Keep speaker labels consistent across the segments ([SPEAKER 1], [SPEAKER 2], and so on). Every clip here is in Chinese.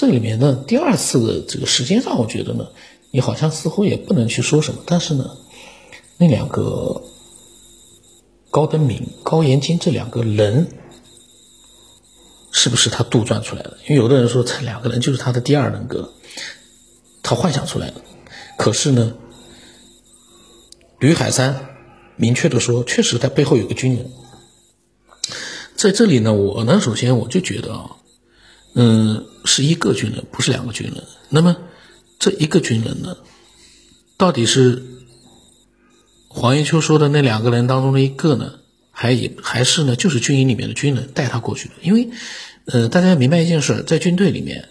[SPEAKER 1] 这里面呢，第二次的这个时间上，我觉得呢，你好像似乎也不能去说什么。但是呢，那两个高登明、高延金这两个人，是不是他杜撰出来的？因为有的人说这两个人就是他的第二人格，他幻想出来的。可是呢，吕海山明确的说，确实他背后有个军人。在这里呢，我呢，首先我就觉得啊。嗯，是一个军人，不是两个军人。那么，这一个军人呢，到底是黄延秋说的那两个人当中的一个呢，还也还是呢，就是军营里面的军人带他过去的？因为，呃，大家要明白一件事，在军队里面，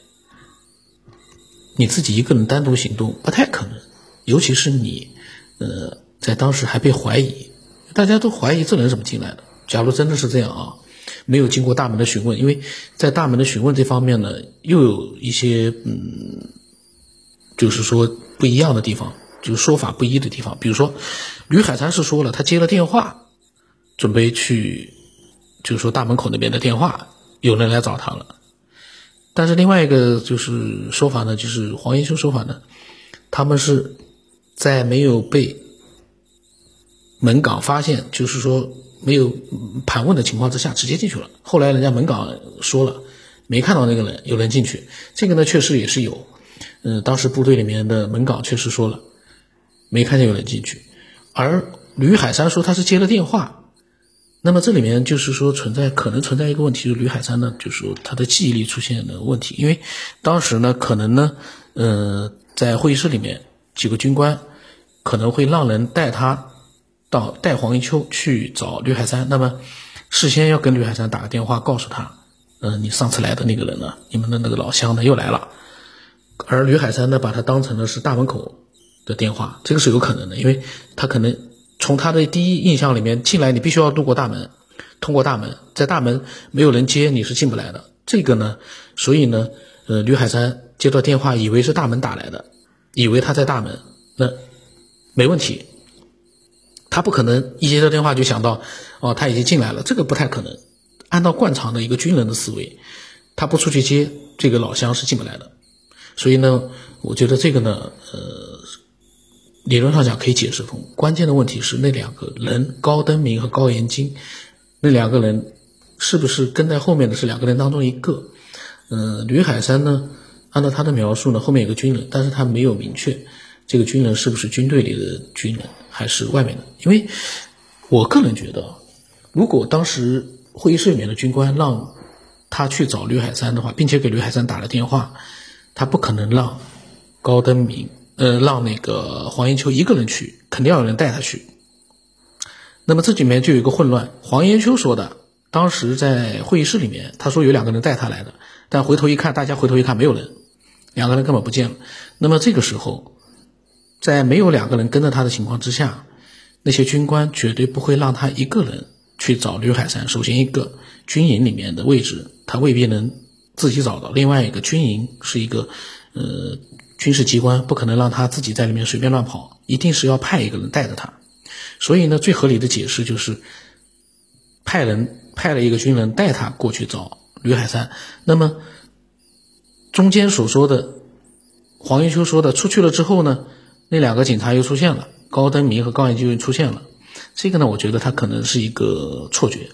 [SPEAKER 1] 你自己一个人单独行动不太可能，尤其是你，呃，在当时还被怀疑，大家都怀疑这人怎么进来的。假如真的是这样啊。没有经过大门的询问，因为在大门的询问这方面呢，又有一些嗯，就是说不一样的地方，就是说法不一的地方。比如说，吕海山是说了，他接了电话，准备去，就是说大门口那边的电话，有人来找他了。但是另外一个就是说法呢，就是黄延秋说法呢，他们是在没有被门岗发现，就是说。没有盘问的情况之下，直接进去了。后来人家门岗说了，没看到那个人有人进去。这个呢，确实也是有。嗯，当时部队里面的门岗确实说了，没看见有人进去。而吕海山说他是接了电话。那么这里面就是说存在可能存在一个问题，就是吕海山呢，就是说他的记忆力出现了问题。因为当时呢，可能呢，呃，在会议室里面几个军官可能会让人带他。到带黄一秋去找吕海山，那么事先要跟吕海山打个电话，告诉他，嗯，你上次来的那个人呢，你们的那个老乡呢又来了，而吕海山呢把他当成的是大门口的电话，这个是有可能的，因为他可能从他的第一印象里面进来，你必须要路过大门，通过大门，在大门没有人接你是进不来的，这个呢，所以呢，呃，吕海山接到电话以为是大门打来的，以为他在大门，那没问题。他不可能一接到电话就想到，哦，他已经进来了，这个不太可能。按照惯常的一个军人的思维，他不出去接这个老乡是进不来的。所以呢，我觉得这个呢，呃，理论上讲可以解释通。关键的问题是那两个人高登明和高延金，那两个人是不是跟在后面的是两个人当中一个？嗯，吕海山呢，按照他的描述呢，后面有个军人，但是他没有明确。这个军人是不是军队里的军人，还是外面的？因为我个人觉得，如果当时会议室里面的军官让他去找吕海山的话，并且给吕海山打了电话，他不可能让高登明，呃，让那个黄延秋一个人去，肯定要有人带他去。那么这里面就有一个混乱。黄延秋说的，当时在会议室里面，他说有两个人带他来的，但回头一看，大家回头一看没有人，两个人根本不见了。那么这个时候。在没有两个人跟着他的情况之下，那些军官绝对不会让他一个人去找吕海山。首先，一个军营里面的位置他未必能自己找到；另外一个，军营是一个呃军事机关，不可能让他自己在里面随便乱跑，一定是要派一个人带着他。所以呢，最合理的解释就是派人派了一个军人带他过去找吕海山。那么中间所说的黄云秋说的出去了之后呢？那两个警察又出现了，高登明和高延就又出现了。这个呢，我觉得他可能是一个错觉，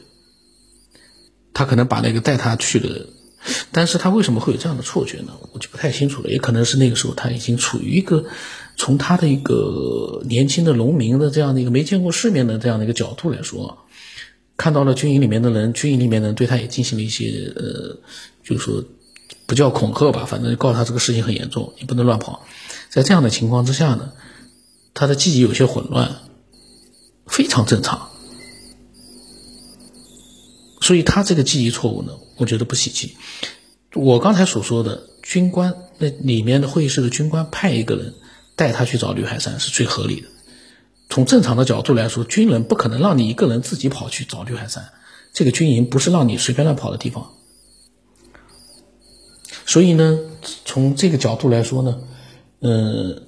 [SPEAKER 1] 他可能把那个带他去的，但是他为什么会有这样的错觉呢？我就不太清楚了。也可能是那个时候他已经处于一个从他的一个年轻的农民的这样的一个没见过世面的这样的一个角度来说，看到了军营里面的人，军营里面的人对他也进行了一些呃，就是说不叫恐吓吧，反正告诉他这个事情很严重，你不能乱跑。在这样的情况之下呢，他的记忆有些混乱，非常正常。所以他这个记忆错误呢，我觉得不稀奇。我刚才所说的军官那里面的会议室的军官派一个人带他去找吕海山是最合理的。从正常的角度来说，军人不可能让你一个人自己跑去找吕海山，这个军营不是让你随便乱跑的地方。所以呢，从这个角度来说呢。呃，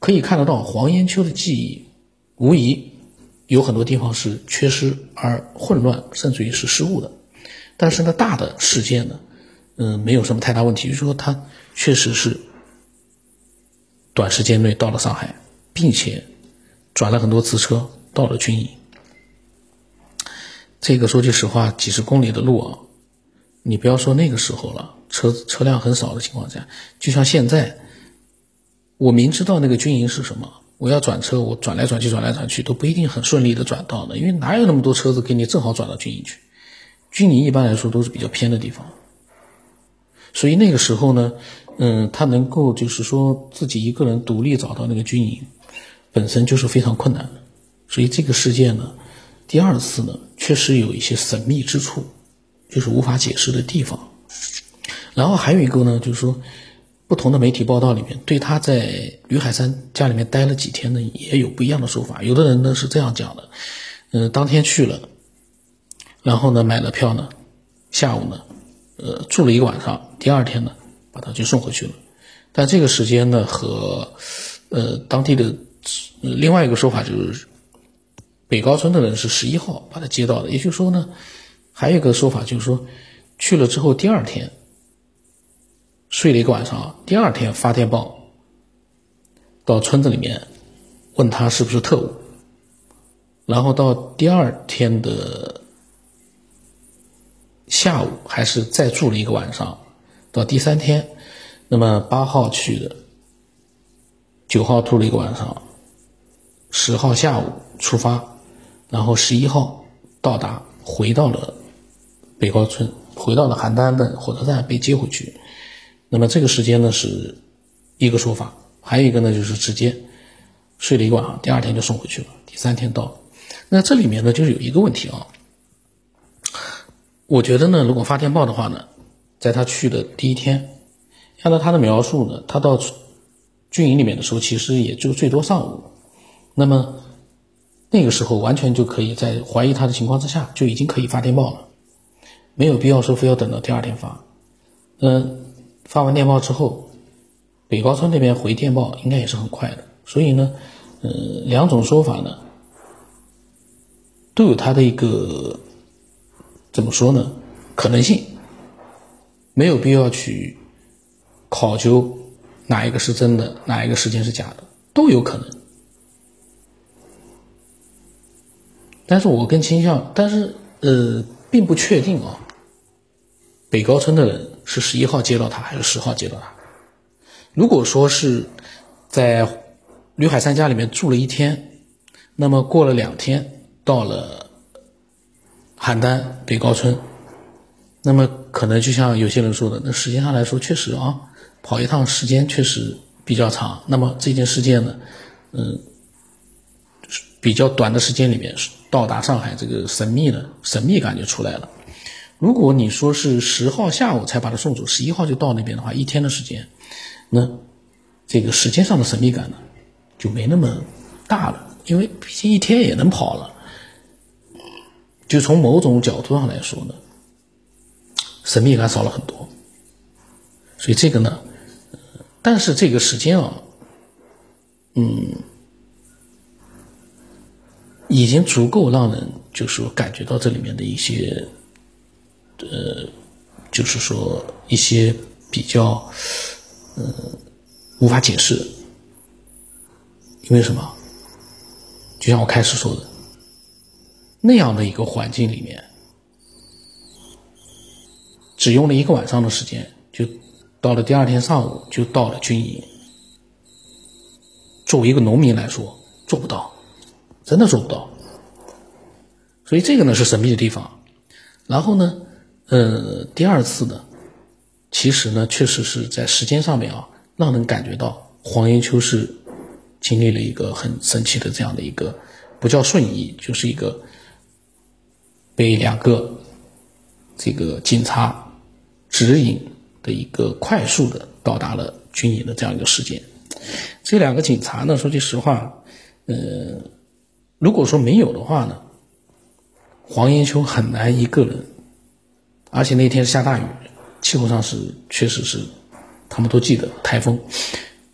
[SPEAKER 1] 可以看得到黄延秋的记忆，无疑有很多地方是缺失而混乱，甚至于是失误的。但是呢，大的事件呢，嗯，没有什么太大问题。就是说他确实是短时间内到了上海，并且转了很多次车到了军营。这个说句实话，几十公里的路啊，你不要说那个时候了，车车辆很少的情况下，就像现在，我明知道那个军营是什么，我要转车，我转来转去，转来转去都不一定很顺利的转到的，因为哪有那么多车子给你正好转到军营去？军营一般来说都是比较偏的地方，所以那个时候呢，嗯，他能够就是说自己一个人独立找到那个军营，本身就是非常困难的，所以这个事件呢。第二次呢，确实有一些神秘之处，就是无法解释的地方。然后还有一个呢，就是说，不同的媒体报道里面，对他在吕海山家里面待了几天呢，也有不一样的说法。有的人呢是这样讲的，嗯，当天去了，然后呢买了票呢，下午呢，呃，住了一个晚上，第二天呢把他就送回去了。但这个时间呢和，呃，当地的另外一个说法就是。北高村的人是十一号把他接到的，也就是说呢，还有一个说法就是说，去了之后第二天睡了一个晚上，第二天发电报到村子里面问他是不是特务，然后到第二天的下午还是再住了一个晚上，到第三天，那么八号去的，九号住了一个晚上，十号下午出发。然后十一号到达，回到了北高村，回到了邯郸的火车站被接回去。那么这个时间呢是一个说法，还有一个呢就是直接睡了一晚上，第二天就送回去了，第三天到。那这里面呢就是有一个问题啊，我觉得呢如果发电报的话呢，在他去的第一天，按照他的描述呢，他到军营里面的时候其实也就最多上午，那么。那个时候完全就可以在怀疑他的情况之下就已经可以发电报了，没有必要说非要等到第二天发。嗯，发完电报之后，北高村那边回电报应该也是很快的。所以呢，呃，两种说法呢都有它的一个怎么说呢可能性，没有必要去考究哪一个是真的，哪一个时间是假的，都有可能。但是我更倾向，但是呃，并不确定啊。北高村的人是十一号接到他，还是十号接到他？如果说是在吕海山家里面住了一天，那么过了两天到了邯郸北高村，那么可能就像有些人说的，那时间上来说确实啊，跑一趟时间确实比较长。那么这件事件呢，嗯。比较短的时间里面到达上海，这个神秘的神秘感就出来了。如果你说是十号下午才把他送走，十一号就到那边的话，一天的时间，那这个时间上的神秘感呢就没那么大了，因为毕竟一天也能跑了。就从某种角度上来说呢，神秘感少了很多。所以这个呢，但是这个时间啊，嗯。已经足够让人就是说感觉到这里面的一些，呃，就是说一些比较，呃，无法解释。因为什么？就像我开始说的，那样的一个环境里面，只用了一个晚上的时间，就到了第二天上午就到了军营。作为一个农民来说，做不到。真的做不到，所以这个呢是神秘的地方。然后呢，呃，第二次呢，其实呢确实是在时间上面啊，让人感觉到黄延秋是经历了一个很神奇的这样的一个，不叫瞬移，就是一个被两个这个警察指引的一个快速的到达了军营的这样一个事件。这两个警察呢，说句实话，呃。如果说没有的话呢，黄延秋很难一个人，而且那天下大雨，气候上是确实是，他们都记得台风，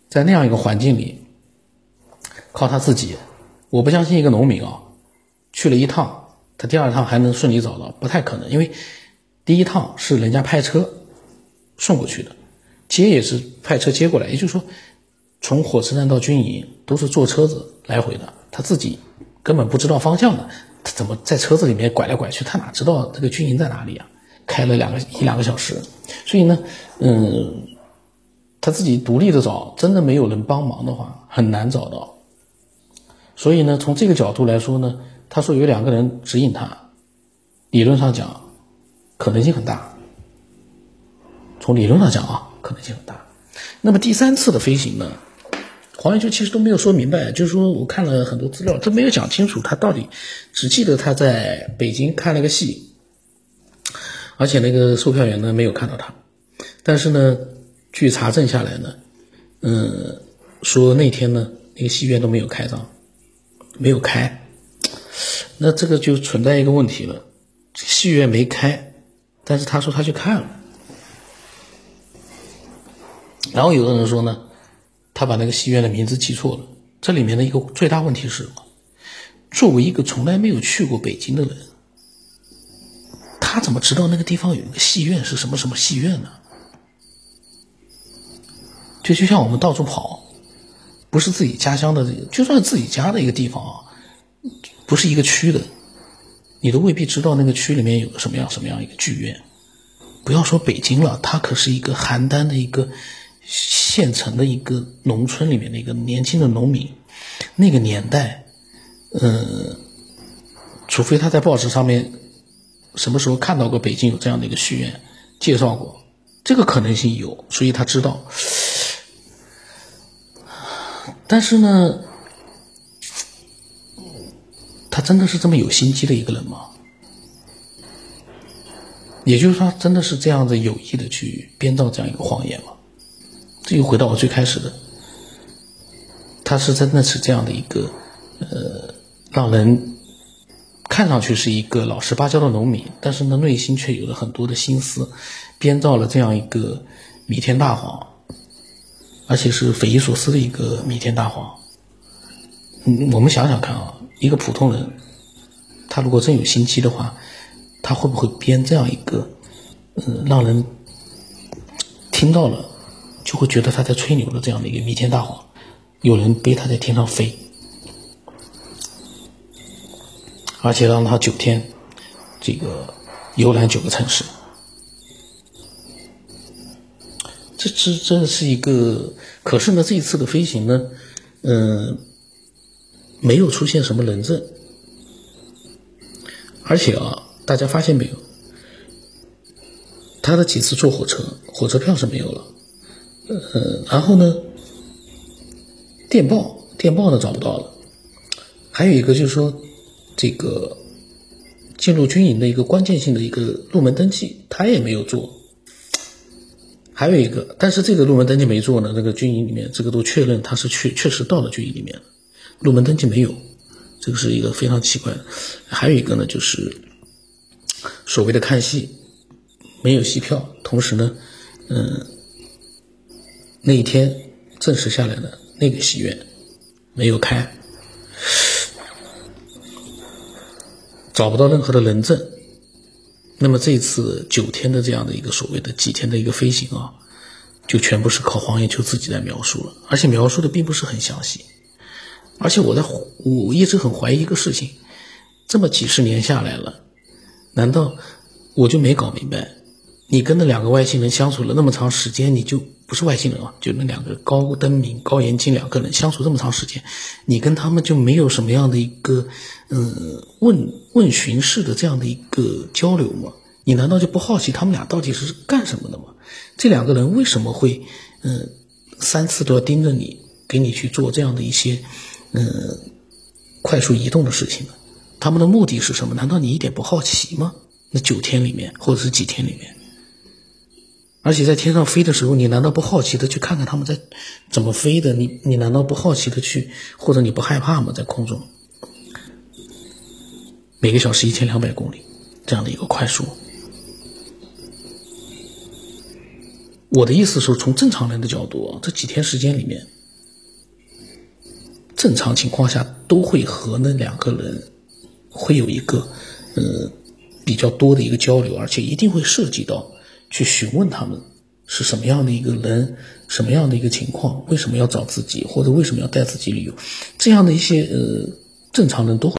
[SPEAKER 1] 在那样一个环境里，靠他自己，我不相信一个农民啊，去了一趟，他第二趟还能顺利找到，不太可能，因为第一趟是人家派车送过去的，接也是派车接过来。也就是说，从火车站到军营都是坐车子来回的，他自己根本不知道方向的，他怎么在车子里面拐来拐去？他哪知道这个军营在哪里啊？开了两个一两个小时，所以呢，嗯，他自己独立的找，真的没有人帮忙的话，很难找到。所以呢，从这个角度来说呢，他说有两个人指引他，理论上讲，可能性很大。从理论上讲啊，可能性很大。那么第三次的飞行呢，黄延秋其实都没有说明白，就是说我看了很多资料，都没有讲清楚他到底，只记得他在北京看了个戏，而且那个售票员呢没有看到他，但是呢，据查证下来呢，嗯，说那天呢那个戏院都没有开张。没有开，那这个就存在一个问题了，戏院没开，但是他说他去看了，然后有的人说呢，他把那个戏院的名字记错了。这里面的一个最大问题是什么？作为一个从来没有去过北京的人，他怎么知道那个地方有一个戏院是什么什么戏院呢？就就像我们到处跑。不是自己家乡的，就算自己家的一个地方啊，不是一个区的，你都未必知道那个区里面有个什么样什么样一个剧院。不要说北京了，它可是一个邯郸的一个县城的一个农村里面的一个年轻的农民。那个年代，嗯，除非他在报纸上面什么时候看到过北京有这样的一个戏院，介绍过，这个可能性有，所以他知道。但是呢，他真的是这么有心机的一个人吗？也就是说，真的是这样子有意的去编造这样一个谎言吗？这又回到我最开始的，他是真的是这样的一个，呃，让人看上去是一个老实巴交的农民，但是呢，内心却有了很多的心思，编造了这样一个弥天大谎。而且是匪夷所思的一个弥天大谎。嗯，我们想想看啊，一个普通人，他如果真有心机的话，他会不会编这样一个，嗯，让人听到了就会觉得他在吹牛的这样的一个弥天大谎？有人背他在天上飞，而且让他九天这个游览九个城市。这这这是一个，可是呢，这一次的飞行呢，嗯，没有出现什么人证，而且啊，大家发现没有，他的几次坐火车，火车票是没有了，呃，然后呢，电报电报呢找不到了，还有一个就是说，这个进入军营的一个关键性的一个入门登记，他也没有做。还有一个，但是这个入门登记没做呢。那个军营里面，这个都确认他是确确实到了军营里面了，入门登记没有，这个是一个非常奇怪的。还有一个呢，就是所谓的看戏没有戏票，同时呢，嗯，那一天证实下来的那个戏院没有开，找不到任何的人证。那么这次九天的这样的一个所谓的几天的一个飞行啊，就全部是靠黄延秋自己来描述了，而且描述的并不是很详细。而且我在我一直很怀疑一个事情，这么几十年下来了，难道我就没搞明白？你跟那两个外星人相处了那么长时间，你就不是外星人啊？就那两个高登明、高延金两个人相处这么长时间，你跟他们就没有什么样的一个？嗯，问问询式的这样的一个交流吗？你难道就不好奇他们俩到底是干什么的吗？这两个人为什么会嗯三次都要盯着你，给你去做这样的一些嗯快速移动的事情呢？他们的目的是什么？难道你一点不好奇吗？那九天里面或者是几天里面，而且在天上飞的时候，你难道不好奇的去看看他们在怎么飞的？你你难道不好奇的去，或者你不害怕吗？在空中？每个小时一千两百公里，这样的一个快速。我的意思是，从正常人的角度，这几天时间里面，正常情况下都会和那两个人会有一个呃比较多的一个交流，而且一定会涉及到去询问他们是什么样的一个人，什么样的一个情况，为什么要找自己，或者为什么要带自己旅游，这样的一些呃正常人都会。